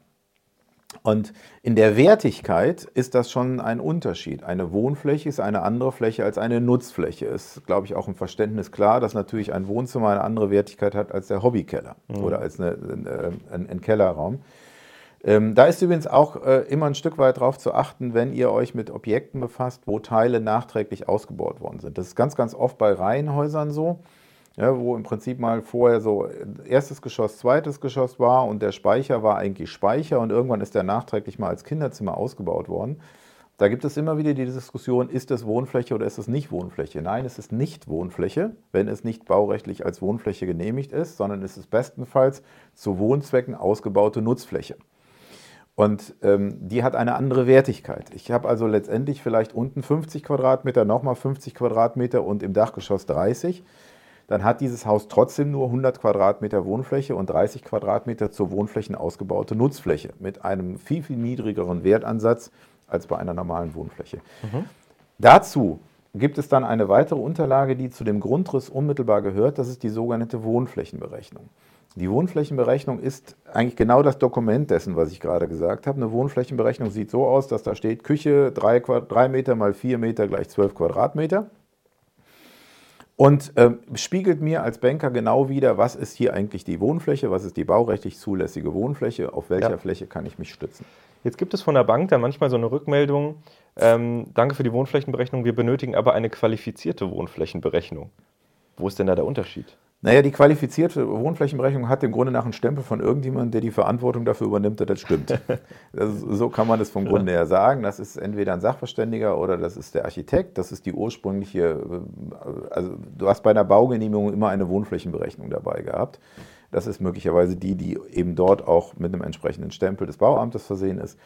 Speaker 2: Und in der Wertigkeit ist das schon ein Unterschied. Eine Wohnfläche ist eine andere Fläche als eine Nutzfläche. Ist, glaube ich, auch im Verständnis klar, dass natürlich ein Wohnzimmer eine andere Wertigkeit hat als der Hobbykeller mhm. oder als eine, ein, ein Kellerraum. Ähm, da ist übrigens auch äh, immer ein Stück weit darauf zu achten, wenn ihr euch mit Objekten befasst, wo Teile nachträglich ausgebaut worden sind. Das ist ganz, ganz oft bei Reihenhäusern so, ja, wo im Prinzip mal vorher so erstes Geschoss, zweites Geschoss war und der Speicher war eigentlich Speicher und irgendwann ist der nachträglich mal als Kinderzimmer ausgebaut worden. Da gibt es immer wieder die Diskussion, ist es Wohnfläche oder ist es nicht Wohnfläche? Nein, es ist nicht Wohnfläche, wenn es nicht baurechtlich als Wohnfläche genehmigt ist, sondern es ist bestenfalls zu Wohnzwecken ausgebaute Nutzfläche. Und ähm, die hat eine andere Wertigkeit. Ich habe also letztendlich vielleicht unten 50 Quadratmeter, nochmal 50 Quadratmeter und im Dachgeschoss 30. Dann hat dieses Haus trotzdem nur 100 Quadratmeter Wohnfläche und 30 Quadratmeter zur Wohnflächen ausgebaute Nutzfläche mit einem viel, viel niedrigeren Wertansatz als bei einer normalen Wohnfläche. Mhm. Dazu gibt es dann eine weitere Unterlage, die zu dem Grundriss unmittelbar gehört. Das ist die sogenannte Wohnflächenberechnung. Die Wohnflächenberechnung ist eigentlich genau das Dokument dessen, was ich gerade gesagt habe. Eine Wohnflächenberechnung sieht so aus, dass da steht Küche 3, 3 Meter mal 4 Meter gleich 12 Quadratmeter. Und äh, spiegelt mir als Banker genau wieder, was ist hier eigentlich die Wohnfläche, was ist die baurechtlich zulässige Wohnfläche, auf welcher ja. Fläche kann ich mich stützen.
Speaker 1: Jetzt gibt es von der Bank dann manchmal so eine Rückmeldung, ähm, danke für die Wohnflächenberechnung, wir benötigen aber eine qualifizierte Wohnflächenberechnung. Wo ist denn da der Unterschied?
Speaker 2: Naja, die qualifizierte Wohnflächenberechnung hat im Grunde nach einen Stempel von irgendjemandem, der die Verantwortung dafür übernimmt, dass das stimmt. das so kann man das vom Grunde her sagen. Das ist entweder ein Sachverständiger oder das ist der Architekt. Das ist die ursprüngliche, äh, also du hast bei einer Baugenehmigung immer eine Wohnflächenberechnung dabei gehabt. Das ist möglicherweise die, die eben dort auch mit einem entsprechenden Stempel des Bauamtes versehen ist.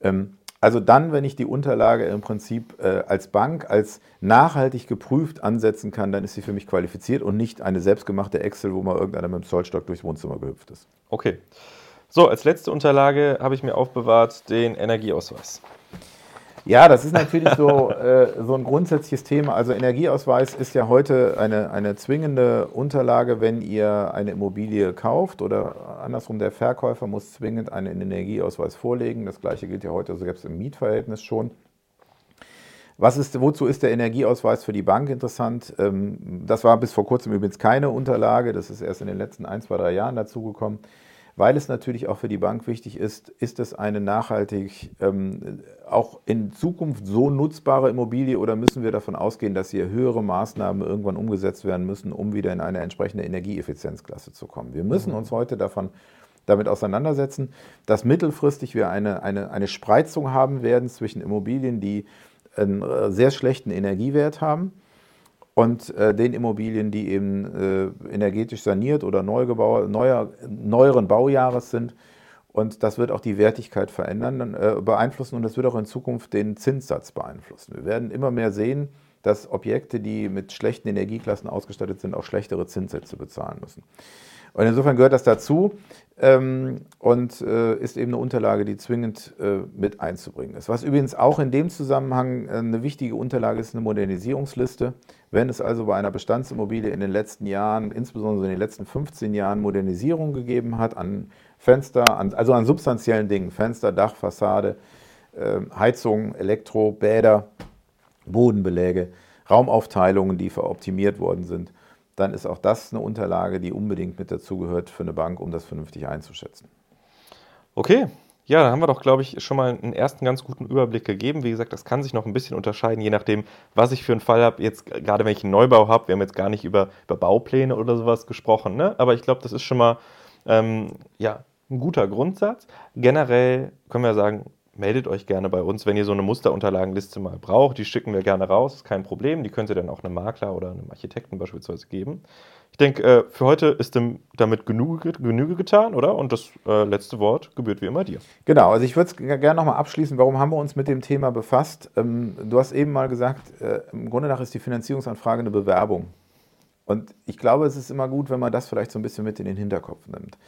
Speaker 2: Ähm, also dann, wenn ich die Unterlage im Prinzip äh, als Bank, als nachhaltig geprüft ansetzen kann, dann ist sie für mich qualifiziert und nicht eine selbstgemachte Excel, wo mal irgendeiner mit dem Zollstock durchs Wohnzimmer gehüpft ist.
Speaker 1: Okay. So, als letzte Unterlage habe ich mir aufbewahrt den Energieausweis.
Speaker 2: Ja, das ist natürlich so, äh, so ein grundsätzliches Thema. Also Energieausweis ist ja heute eine, eine zwingende Unterlage, wenn ihr eine Immobilie kauft oder andersrum, der Verkäufer muss zwingend einen Energieausweis vorlegen. Das gleiche gilt ja heute selbst im Mietverhältnis schon. Was ist, wozu ist der Energieausweis für die Bank interessant? Ähm, das war bis vor kurzem übrigens keine Unterlage, das ist erst in den letzten ein, zwei, drei Jahren dazugekommen. Weil es natürlich auch für die Bank wichtig ist, ist es eine nachhaltig ähm, auch in Zukunft so nutzbare Immobilie oder müssen wir davon ausgehen, dass hier höhere Maßnahmen irgendwann umgesetzt werden müssen, um wieder in eine entsprechende Energieeffizienzklasse zu kommen? Wir müssen mhm. uns heute davon damit auseinandersetzen, dass mittelfristig wir eine, eine, eine Spreizung haben werden zwischen Immobilien, die einen äh, sehr schlechten Energiewert haben und äh, den Immobilien, die eben äh, energetisch saniert oder Neugebau, neuer, neueren Baujahres sind. Und das wird auch die Wertigkeit verändern, äh, beeinflussen und das wird auch in Zukunft den Zinssatz beeinflussen. Wir werden immer mehr sehen, dass Objekte, die mit schlechten Energieklassen ausgestattet sind, auch schlechtere Zinssätze bezahlen müssen. Und insofern gehört das dazu ähm, und äh, ist eben eine Unterlage, die zwingend äh, mit einzubringen ist. Was übrigens auch in dem Zusammenhang äh, eine wichtige Unterlage ist, eine Modernisierungsliste. Wenn es also bei einer Bestandsimmobilie in den letzten Jahren, insbesondere in den letzten 15 Jahren, Modernisierung gegeben hat an Fenster, an, also an substanziellen Dingen, Fenster, Dach, Fassade, ähm, Heizung, Elektro, Bäder, Bodenbeläge, Raumaufteilungen, die veroptimiert worden sind, dann ist auch das eine Unterlage, die unbedingt mit dazugehört für eine Bank, um das vernünftig einzuschätzen.
Speaker 1: Okay, ja, dann haben wir doch, glaube ich, schon mal einen ersten ganz guten Überblick gegeben. Wie gesagt, das kann sich noch ein bisschen unterscheiden, je nachdem, was ich für einen Fall habe. Jetzt, gerade wenn ich einen Neubau habe, wir haben jetzt gar nicht über, über Baupläne oder sowas gesprochen, ne? aber ich glaube, das ist schon mal ähm, ja, ein guter Grundsatz. Generell können wir sagen, meldet euch gerne bei uns, wenn ihr so eine Musterunterlagenliste mal braucht. Die schicken wir gerne raus, ist kein Problem. Die könnt ihr dann auch einem Makler oder einem Architekten beispielsweise geben. Ich denke, äh, für heute ist damit Genüge, Genüge getan, oder? Und das äh, letzte Wort gebührt wie immer dir.
Speaker 2: Genau, also ich würde es gerne nochmal abschließen. Warum haben wir uns mit dem Thema befasst? Ähm, du hast eben mal gesagt, äh, im Grunde nach ist die Finanzierungsanfrage eine Bewerbung. Und ich glaube, es ist immer gut, wenn man das vielleicht so ein bisschen mit in den Hinterkopf nimmt.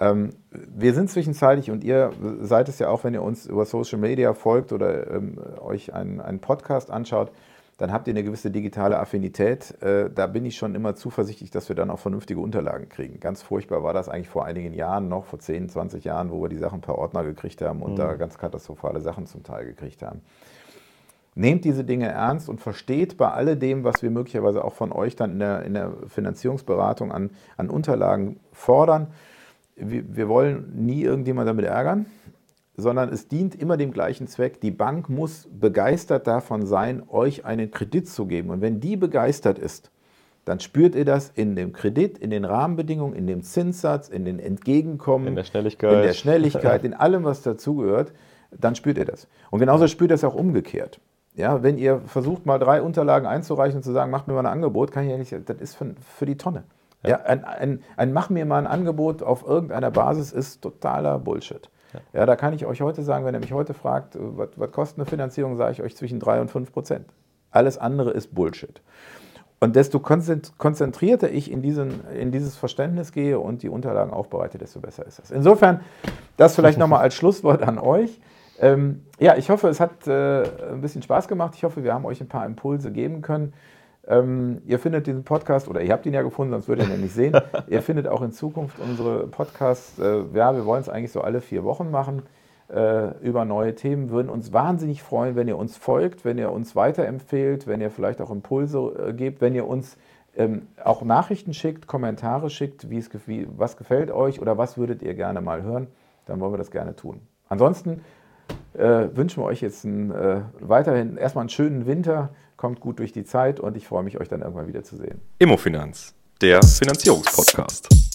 Speaker 2: Ähm, wir sind zwischenzeitlich und ihr seid es ja auch, wenn ihr uns über Social Media folgt oder ähm, euch einen, einen, Podcast anschaut, dann habt ihr eine gewisse digitale Affinität. Äh, da bin ich schon immer zuversichtlich, dass wir dann auch vernünftige Unterlagen kriegen. Ganz furchtbar war das eigentlich vor einigen Jahren noch, vor 10, 20 Jahren, wo wir die Sachen per Ordner gekriegt haben und mhm. da ganz katastrophale Sachen zum Teil gekriegt haben. Nehmt diese Dinge ernst und versteht bei alledem, was wir möglicherweise auch von euch dann in der, in der Finanzierungsberatung an, an Unterlagen fordern, wir, wir wollen nie irgendjemand damit ärgern, sondern es dient immer dem gleichen Zweck. Die Bank muss begeistert davon sein, euch einen Kredit zu geben. Und wenn die begeistert ist, dann spürt ihr das in dem Kredit, in den Rahmenbedingungen, in dem Zinssatz, in den Entgegenkommen,
Speaker 1: in der Schnelligkeit,
Speaker 2: in, der Schnelligkeit, in allem, was dazugehört, dann spürt ihr das. Und genauso spürt ihr es auch umgekehrt. Ja, wenn ihr versucht, mal drei Unterlagen einzureichen und zu sagen, macht mir mal ein Angebot, kann ich ja nicht, das ist für, für die Tonne. Ja. ja ein, ein, ein, Mach mir mal ein Angebot auf irgendeiner Basis ist totaler Bullshit. Ja. ja, da kann ich euch heute sagen, wenn ihr mich heute fragt, was, was kostet eine Finanzierung, sage ich euch zwischen 3 und 5 Prozent. Alles andere ist Bullshit. Und desto konzentrierter ich in, diesen, in dieses Verständnis gehe und die Unterlagen aufbereite, desto besser ist es. Insofern, das vielleicht nochmal als Schlusswort an euch. Ähm, ja, ich hoffe, es hat äh, ein bisschen Spaß gemacht. Ich hoffe, wir haben euch ein paar Impulse geben können. Ähm, ihr findet diesen Podcast, oder ihr habt ihn ja gefunden, sonst würdet ihr ihn nicht sehen. ihr findet auch in Zukunft unsere Podcasts, äh, ja, wir wollen es eigentlich so alle vier Wochen machen, äh, über neue Themen. Würden uns wahnsinnig freuen, wenn ihr uns folgt, wenn ihr uns weiterempfehlt, wenn ihr vielleicht auch Impulse äh, gebt, wenn ihr uns ähm, auch Nachrichten schickt, Kommentare schickt, wie es, wie, was gefällt euch oder was würdet ihr gerne mal hören, dann wollen wir das gerne tun. Ansonsten äh, wünschen wir euch jetzt einen, äh, weiterhin erstmal einen schönen Winter, kommt gut durch die Zeit und ich freue mich, euch dann irgendwann wieder zu sehen.
Speaker 1: Immofinanz, der Finanzierungspodcast.